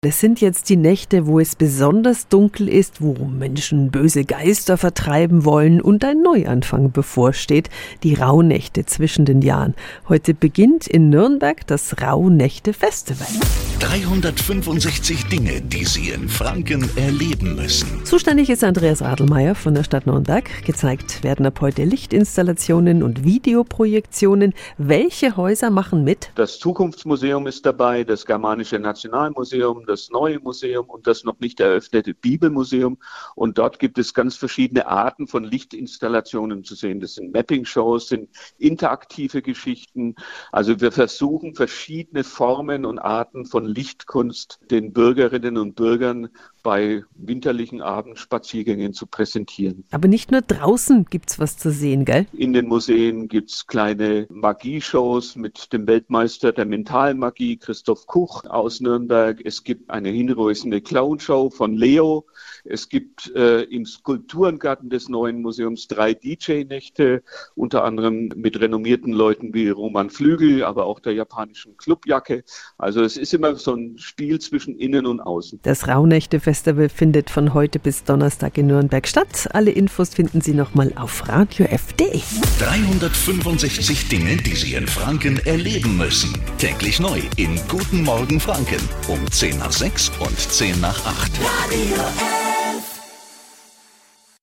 Das sind jetzt die Nächte, wo es besonders dunkel ist, wo Menschen böse Geister vertreiben wollen und ein Neuanfang bevorsteht, die Rauhnächte zwischen den Jahren. Heute beginnt in Nürnberg das Rauhnächte Festival. 365 Dinge, die Sie in Franken erleben müssen. Zuständig ist Andreas Radelmeier von der Stadt Nürnberg. Gezeigt werden ab heute Lichtinstallationen und Videoprojektionen. Welche Häuser machen mit? Das Zukunftsmuseum ist dabei, das Germanische Nationalmuseum, das neue Museum und das noch nicht eröffnete Bibelmuseum. Und dort gibt es ganz verschiedene Arten von Lichtinstallationen zu sehen. Das sind Mapping-Shows, sind interaktive Geschichten. Also wir versuchen verschiedene Formen und Arten von Lichtkunst den Bürgerinnen und Bürgern bei winterlichen Abendspaziergängen zu präsentieren. Aber nicht nur draußen gibt es was zu sehen, gell? In den Museen gibt es kleine Magieshows mit dem Weltmeister der Mentalmagie, Christoph Kuch aus Nürnberg. Es gibt eine hinreißende Clownshow von Leo. Es gibt äh, im Skulpturengarten des neuen Museums drei DJ-Nächte, unter anderem mit renommierten Leuten wie Roman Flügel, aber auch der japanischen Clubjacke. Also es ist immer so ein Spiel zwischen innen und außen. Das Rauhnächte-Festival findet von heute bis Donnerstag in Nürnberg statt. Alle Infos finden Sie nochmal auf radiof.de. 365 Dinge, die Sie in Franken erleben müssen. Täglich neu in Guten Morgen Franken um 10 nach 6 und 10 nach 8. Radio